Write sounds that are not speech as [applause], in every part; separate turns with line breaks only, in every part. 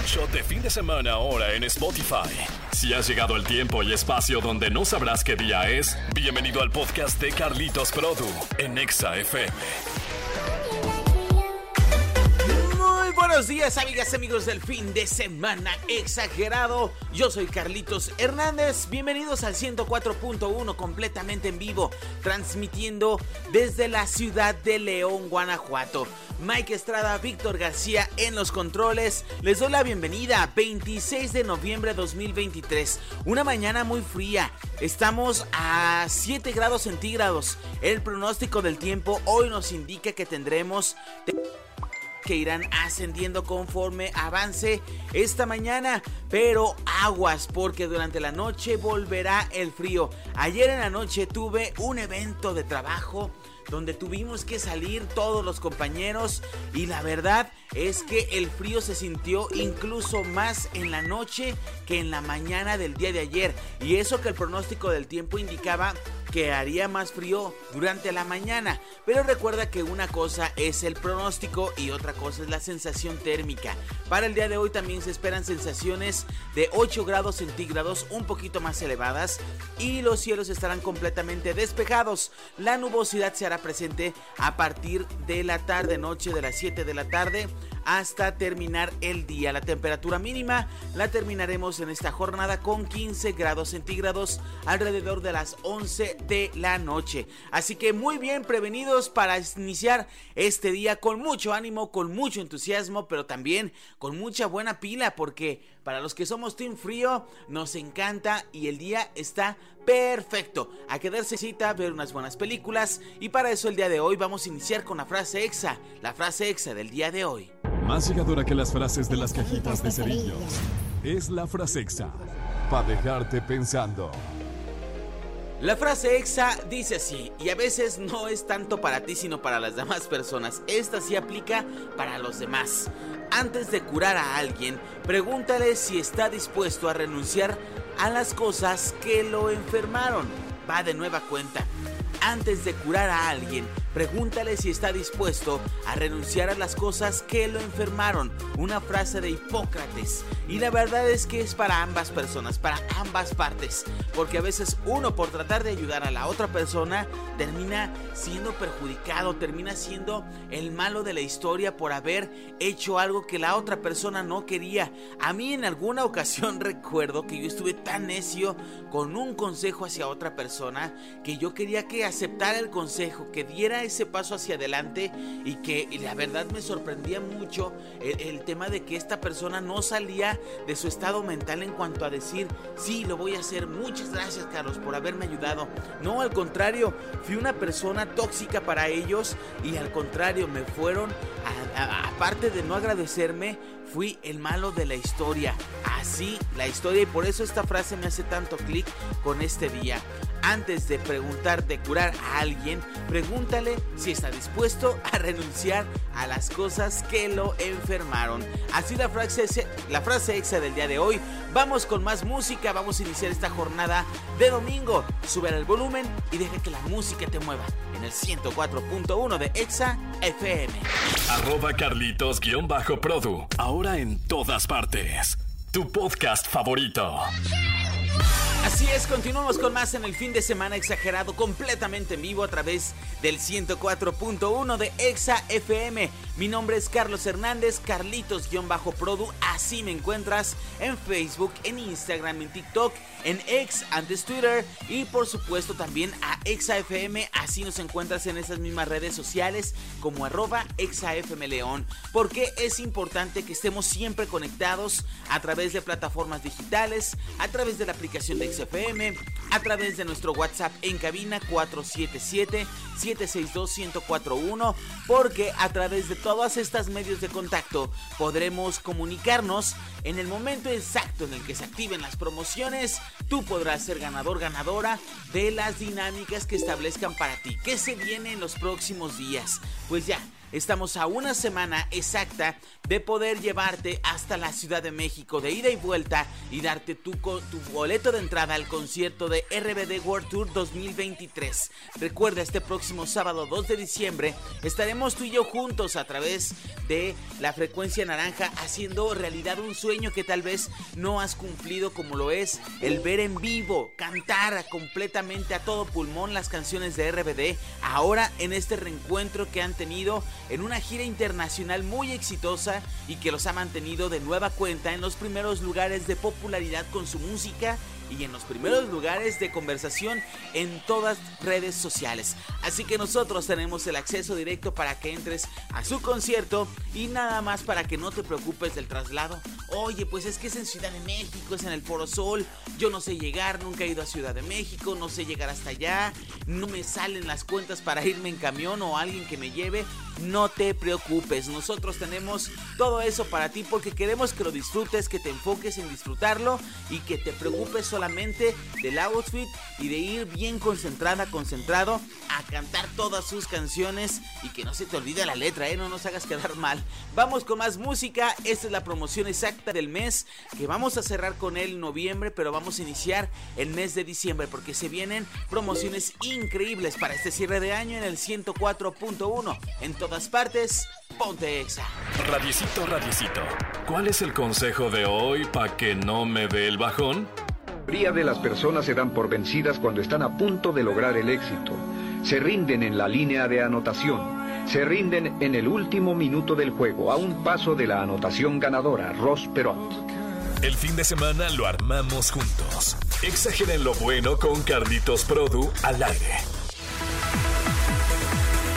De fin de semana ahora en Spotify. Si has llegado el tiempo y espacio donde no sabrás qué día es, bienvenido al podcast de Carlitos Produ en Exa FM.
Buenos días, amigas amigos del fin de semana exagerado. Yo soy Carlitos Hernández. Bienvenidos al 104.1 completamente en vivo, transmitiendo desde la ciudad de León, Guanajuato. Mike Estrada, Víctor García en los controles. Les doy la bienvenida. 26 de noviembre de 2023. Una mañana muy fría. Estamos a 7 grados centígrados. El pronóstico del tiempo hoy nos indica que tendremos que irán ascendiendo conforme avance esta mañana. Pero aguas, porque durante la noche volverá el frío. Ayer en la noche tuve un evento de trabajo donde tuvimos que salir todos los compañeros y la verdad es que el frío se sintió incluso más en la noche que en la mañana del día de ayer y eso que el pronóstico del tiempo indicaba que haría más frío durante la mañana. Pero recuerda que una cosa es el pronóstico y otra cosa es la sensación térmica. Para el día de hoy también se esperan sensaciones de 8 grados centígrados un poquito más elevadas y los cielos estarán completamente despejados. La nubosidad se hará presente a partir de la tarde noche de las 7 de la tarde hasta terminar el día. La temperatura mínima la terminaremos en esta jornada con 15 grados centígrados alrededor de las 11 de la noche. Así que muy bien prevenidos para iniciar este día con mucho ánimo, con mucho entusiasmo, pero también con mucha buena pila porque para los que somos Team Frío nos encanta y el día está perfecto. A quedarse cita, ver unas buenas películas y para eso el día de hoy vamos a iniciar con la frase exa, la frase exa del día de hoy.
Más llegadora que las frases de las cajitas de cerillos. Es la frase exa. Para dejarte pensando.
La frase exa dice así, y a veces no es tanto para ti sino para las demás personas. Esta sí aplica para los demás. Antes de curar a alguien, pregúntale si está dispuesto a renunciar a las cosas que lo enfermaron. Va de nueva cuenta. Antes de curar a alguien, pregúntale si está dispuesto a renunciar a las cosas que lo enfermaron. Una frase de Hipócrates. Y la verdad es que es para ambas personas, para ambas partes. Porque a veces uno por tratar de ayudar a la otra persona termina siendo perjudicado, termina siendo el malo de la historia por haber hecho algo que la otra persona no quería. A mí en alguna ocasión [laughs] recuerdo que yo estuve tan necio con un consejo hacia otra persona que yo quería que aceptara el consejo, que diera ese paso hacia adelante y que la verdad me sorprendía mucho el, el, tema de que esta persona no salía de su estado mental en cuanto a decir, sí, lo voy a hacer, muchas gracias Carlos por haberme ayudado. No, al contrario, fui una persona tóxica para ellos y al contrario, me fueron, aparte de no agradecerme, fui el malo de la historia. Así la historia y por eso esta frase me hace tanto clic con este día. Antes de preguntarte curar a alguien, pregúntale si está dispuesto a renunciar a las cosas que lo enfermaron. Así la frase, la frase exa del día de hoy. Vamos con más música, vamos a iniciar esta jornada de domingo. Sube el volumen y deja que la música te mueva en el 104.1 de Exa FM.
Arroba Carlitos-Produ. Ahora en todas partes. Tu podcast favorito.
Así es, continuamos con más en el fin de semana exagerado completamente en vivo a través del 104.1 de Exa FM. Mi nombre es Carlos Hernández, Carlitos-Produ, así me encuentras en Facebook, en Instagram, en TikTok, en X, antes Twitter y por supuesto también a Exa FM, así nos encuentras en esas mismas redes sociales como arroba ExaFM León, porque es importante que estemos siempre conectados a través de plataformas digitales, a través de la aplicación de XFM, a través de nuestro WhatsApp en cabina 477-762-1041, porque a través de todas estas medios de contacto podremos comunicarnos en el momento exacto en el que se activen las promociones. Tú podrás ser ganador, ganadora de las dinámicas que establezcan para ti. ¿Qué se viene en los próximos días? Pues ya estamos a una semana exacta de poder llevarte hasta la Ciudad de México de ida y vuelta y darte tu, tu boleto de entrada al concierto de RBD World Tour 2023. Recuerda, este próximo sábado 2 de diciembre estaremos tú y yo juntos a través de la frecuencia naranja haciendo realidad un sueño que tal vez no has cumplido como lo es el ver en vivo, cantar completamente a todo pulmón las canciones de RBD, ahora en este reencuentro que han tenido en una gira internacional muy exitosa y que los ha mantenido de nueva cuenta en los primeros lugares de popularidad con su música y en los primeros lugares de conversación en todas redes sociales. Así que nosotros tenemos el acceso directo para que entres a su concierto y nada más para que no te preocupes del traslado. Oye, pues es que es en Ciudad de México, es en el Foro Sol, yo no sé llegar, nunca he ido a Ciudad de México, no sé llegar hasta allá, no me salen las cuentas para irme en camión o alguien que me lleve. No te preocupes, nosotros tenemos todo eso para ti porque queremos que lo disfrutes, que te enfoques en disfrutarlo y que te preocupes solamente del outfit y de ir bien concentrada, concentrado a cantar todas sus canciones y que no se te olvide la letra, ¿eh? no nos hagas quedar mal. Vamos con más música, esta es la promoción exacta del mes que vamos a cerrar con en noviembre, pero vamos a iniciar el mes de diciembre porque se vienen promociones increíbles para este cierre de año en el 104.1 en todas partes. Ponte Exa.
Radiecito, radiecito. ¿Cuál es el consejo de hoy para que no me dé el bajón?
La mayoría de las personas se dan por vencidas cuando están a punto de lograr el éxito. Se rinden en la línea de anotación. Se rinden en el último minuto del juego, a un paso de la anotación ganadora, Ross Perot.
El fin de semana lo armamos juntos. Exageren lo bueno con Carlitos Produ al aire.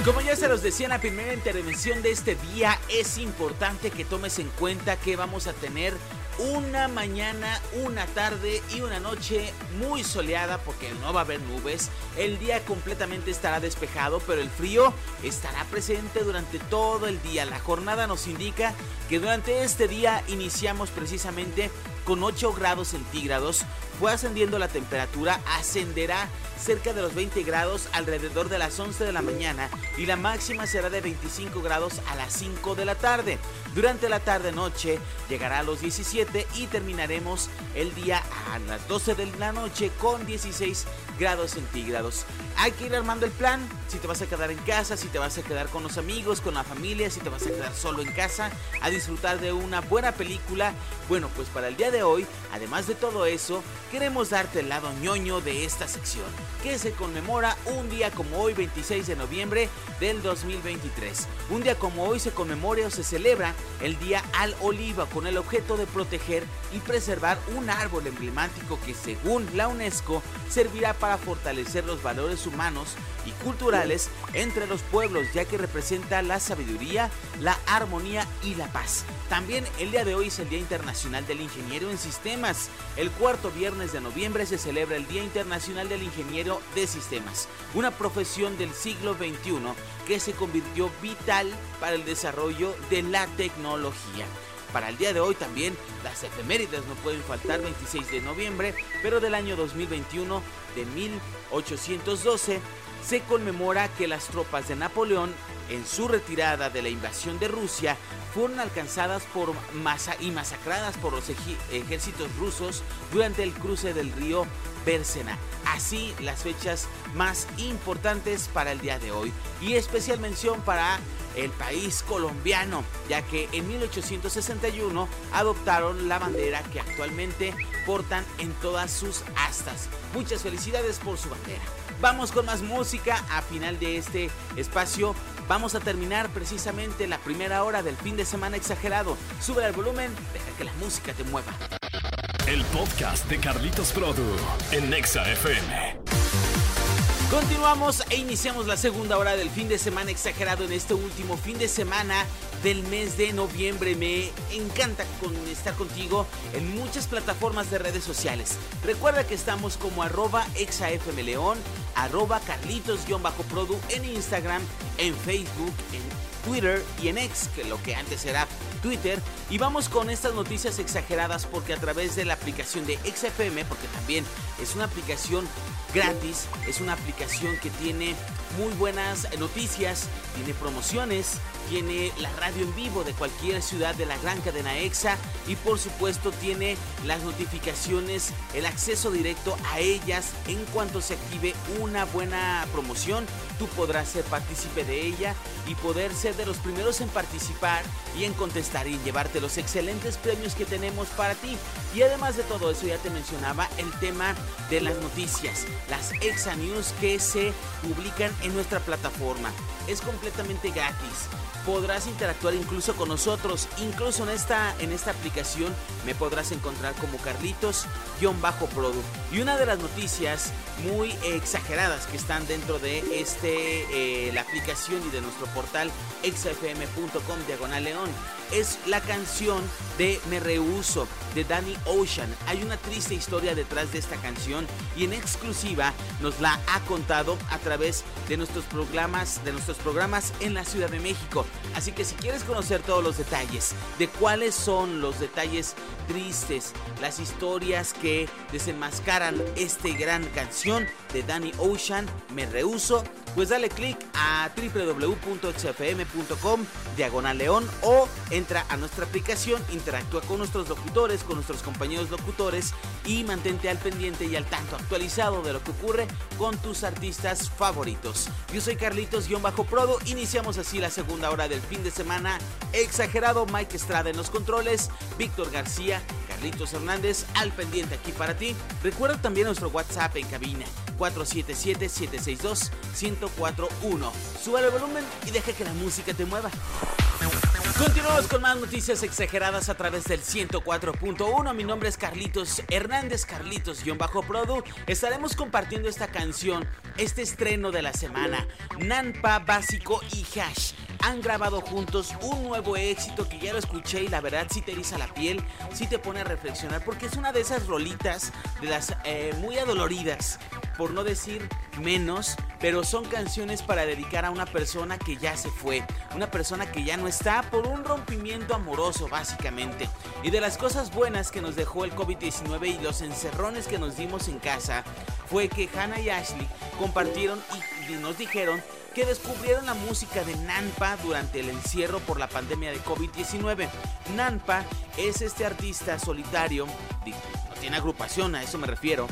Como ya se los decía en la primera intervención de este día, es importante que tomes en cuenta que vamos a tener una mañana, una tarde y una noche muy soleada porque no va a haber nubes. El día completamente estará despejado, pero el frío estará presente durante todo el día. La jornada nos indica que durante este día iniciamos precisamente con 8 grados centígrados. Fue ascendiendo la temperatura, ascenderá cerca de los 20 grados alrededor de las 11 de la mañana y la máxima será de 25 grados a las 5 de la tarde. Durante la tarde-noche llegará a los 17 y terminaremos el día a las 12 de la noche con 16 grados centígrados. Hay que ir armando el plan, si te vas a quedar en casa, si te vas a quedar con los amigos, con la familia, si te vas a quedar solo en casa a disfrutar de una buena película. Bueno, pues para el día de hoy, además de todo eso, queremos darte el lado ñoño de esta sección, que se conmemora un día como hoy, 26 de noviembre del 2023. Un día como hoy se conmemora o se celebra el Día al Oliva con el objeto de proteger y preservar un árbol emblemático que según la UNESCO servirá para fortalecer los valores humanos y culturales entre los pueblos ya que representa la sabiduría, la armonía y la paz. También el día de hoy es el Día Internacional del Ingeniero en Sistemas. El cuarto viernes de noviembre se celebra el Día Internacional del Ingeniero de Sistemas, una profesión del siglo XXI que se convirtió vital para el desarrollo de la tecnología. Para el día de hoy también las efemérides no pueden faltar 26 de noviembre, pero del año 2021 de 1812 se conmemora que las tropas de Napoleón en su retirada de la invasión de Rusia fueron alcanzadas por masa y masacradas por los ejércitos rusos durante el cruce del río Bersena. Así las fechas más importantes para el día de hoy. Y especial mención para el país colombiano, ya que en 1861 adoptaron la bandera que actualmente portan en todas sus astas. Muchas felicidades por su bandera. Vamos con más música a final de este espacio. Vamos a terminar precisamente la primera hora del fin de semana exagerado. Sube el volumen, deja que la música te mueva.
El podcast de Carlitos Produ en Nexa FM.
Continuamos e iniciamos la segunda hora del fin de semana exagerado en este último fin de semana del mes de noviembre. Me encanta estar contigo en muchas plataformas de redes sociales. Recuerda que estamos como arroba exafmleón, arroba carlitos-produ en Instagram, en Facebook, en Twitter y en X, que lo que antes era Twitter. Y vamos con estas noticias exageradas porque a través de la aplicación de XFM, porque también es una aplicación gratis, es una aplicación que tiene muy buenas noticias, tiene promociones, tiene la radio en vivo de cualquier ciudad de la gran cadena EXA y por supuesto tiene las notificaciones, el acceso directo a ellas en cuanto se active una buena promoción. Tú podrás ser partícipe de ella y poder ser de los primeros en participar y en contestar y llevarte los excelentes premios que tenemos para ti. Y además de todo eso ya te mencionaba el tema de las noticias, las EXA News que se publican en nuestra plataforma. Es completamente gratis podrás interactuar incluso con nosotros. Incluso en esta, en esta aplicación me podrás encontrar como Carlitos-Produ. Y una de las noticias muy exageradas que están dentro de este, eh, la aplicación y de nuestro portal exfm.com diagonal león es la canción de Me Rehuso de Danny Ocean. Hay una triste historia detrás de esta canción y en exclusiva nos la ha contado a través de nuestros programas, de nuestros programas en la Ciudad de México. Así que si quieres conocer todos los detalles de cuáles son los detalles tristes, las historias que desenmascaran este gran canción de Danny Ocean, Me Rehuso, pues dale click a www.xfm.com diagonal león o entra a nuestra aplicación, interactúa con nuestros locutores, con nuestros compañeros locutores y mantente al pendiente y al tanto actualizado de lo que ocurre con tus artistas favoritos. Yo soy Carlitos-Prodo, iniciamos así la segunda hora del fin de semana. Exagerado Mike Estrada en los controles, Víctor García, Carlitos Hernández al pendiente aquí para ti. Recuerda también nuestro WhatsApp en cabina 477-762-1041. Sube el volumen y deja que la música te mueva. Continuamos con más noticias exageradas a través del 104.1. Mi nombre es Carlitos Hernández, Carlitos-Produ. Estaremos compartiendo esta canción, este estreno de la semana. Nampa, Básico y Hash han grabado juntos un nuevo éxito que ya lo escuché y la verdad sí te eriza la piel, sí te pone a reflexionar porque es una de esas rolitas de las eh, muy adoloridas por no decir menos, pero son canciones para dedicar a una persona que ya se fue, una persona que ya no está por un rompimiento amoroso básicamente. Y de las cosas buenas que nos dejó el COVID-19 y los encerrones que nos dimos en casa, fue que Hannah y Ashley compartieron y, nos dijeron que descubrieron la música de Nanpa durante el encierro por la pandemia de COVID-19. Nanpa es este artista solitario, no tiene agrupación, a eso me refiero,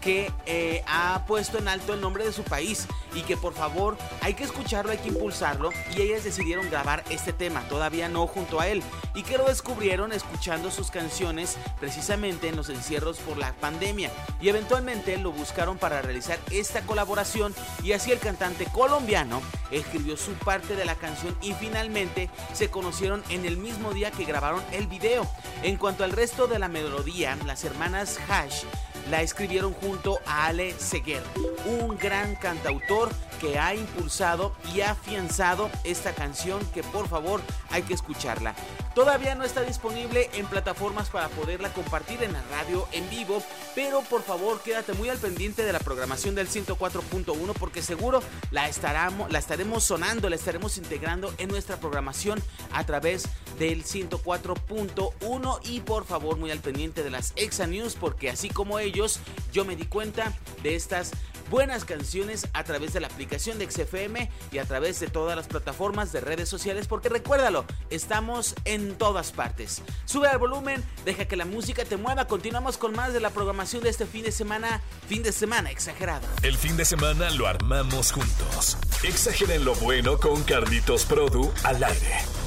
que eh, ha puesto en alto el nombre de su país y que por favor hay que escucharlo, hay que impulsarlo y ellas decidieron grabar este tema, todavía no junto a él y que lo descubrieron escuchando sus canciones precisamente en los encierros por la pandemia y eventualmente lo buscaron para realizar esta colaboración y así el cantante colombiano escribió su parte de la canción y finalmente se conocieron en el mismo día que grabaron el video. En cuanto al resto de la melodía, las hermanas Hash la escribieron junto a Ale Seguer, un gran cantautor que ha impulsado y afianzado esta canción que por favor hay que escucharla. Todavía no está disponible en plataformas para poderla compartir en la radio en vivo, pero por favor quédate muy al pendiente de la programación del 104.1 porque seguro la, estaremos, la estaremos sonando, la estaremos integrando en nuestra programación a través del 104.1 y por favor muy al pendiente de las Exa News porque así como ellos yo me di cuenta de estas buenas canciones a través de la aplicación de XFM y a través de todas las plataformas de redes sociales porque recuérdalo, estamos en todas partes. Sube al volumen, deja que la música te mueva, continuamos con más de la programación de este fin de semana, fin de semana exagerado.
El fin de semana lo armamos juntos. Exageren lo bueno con Carlitos Produ al aire.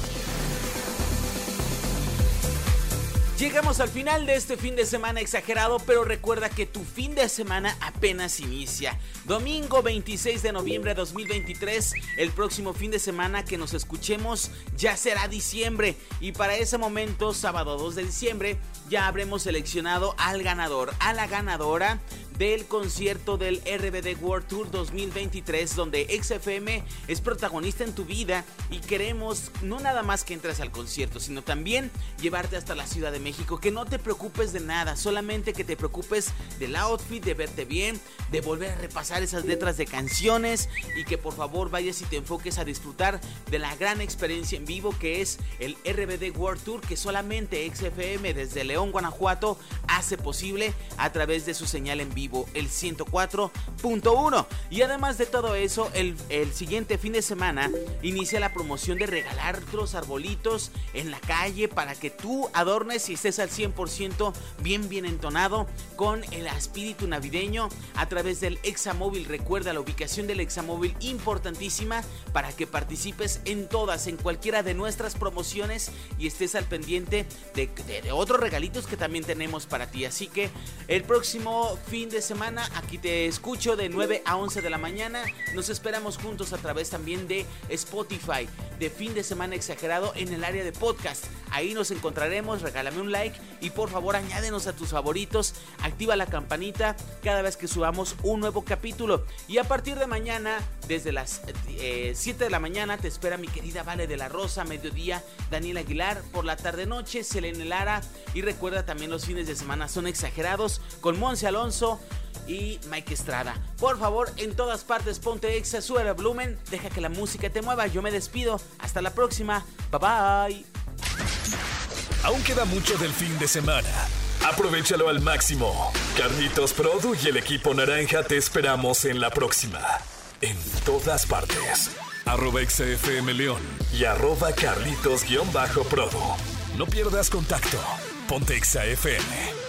Llegamos al final de este fin de semana exagerado, pero recuerda que tu fin de semana apenas inicia. Domingo 26 de noviembre de 2023, el próximo fin de semana que nos escuchemos ya será diciembre y para ese momento, sábado 2 de diciembre, ya habremos seleccionado al ganador, a la ganadora del concierto del RBD World Tour 2023 donde XFM es protagonista en tu vida y queremos no nada más que entres al concierto, sino también llevarte hasta la Ciudad de México. Que no te preocupes de nada, solamente que te preocupes del outfit, de verte bien, de volver a repasar esas letras de canciones y que por favor vayas y te enfoques a disfrutar de la gran experiencia en vivo que es el RBD World Tour que solamente XFM desde León, Guanajuato hace posible a través de su señal en vivo, el 104.1. Y además de todo eso, el, el siguiente fin de semana inicia la promoción de regalar los arbolitos en la calle para que tú adornes y estés al 100% bien bien entonado con el espíritu navideño a través del Examóvil. Recuerda la ubicación del Examóvil importantísima para que participes en todas, en cualquiera de nuestras promociones y estés al pendiente de, de otros regalitos que también tenemos para ti. Así que el próximo fin de semana aquí te escucho de 9 a 11 de la mañana. Nos esperamos juntos a través también de Spotify, de fin de semana exagerado en el área de podcast. Ahí nos encontraremos, regálame un like y por favor añádenos a tus favoritos, activa la campanita cada vez que subamos un nuevo capítulo. Y a partir de mañana, desde las 7 eh, de la mañana, te espera mi querida Vale de la Rosa, mediodía, Daniel Aguilar, por la tarde noche, Selene Lara. Y recuerda también los fines de semana son exagerados con Monse Alonso y Mike Estrada. Por favor, en todas partes ponte exa, sube el volumen, deja que la música te mueva. Yo me despido. Hasta la próxima. Bye bye.
Aún queda mucho del fin de semana. Aprovechalo al máximo. Carlitos Produ y el equipo naranja te esperamos en la próxima. En todas partes. Arroba XFM León y arroba Carlitos-Produ. No pierdas contacto. Ponte XFM.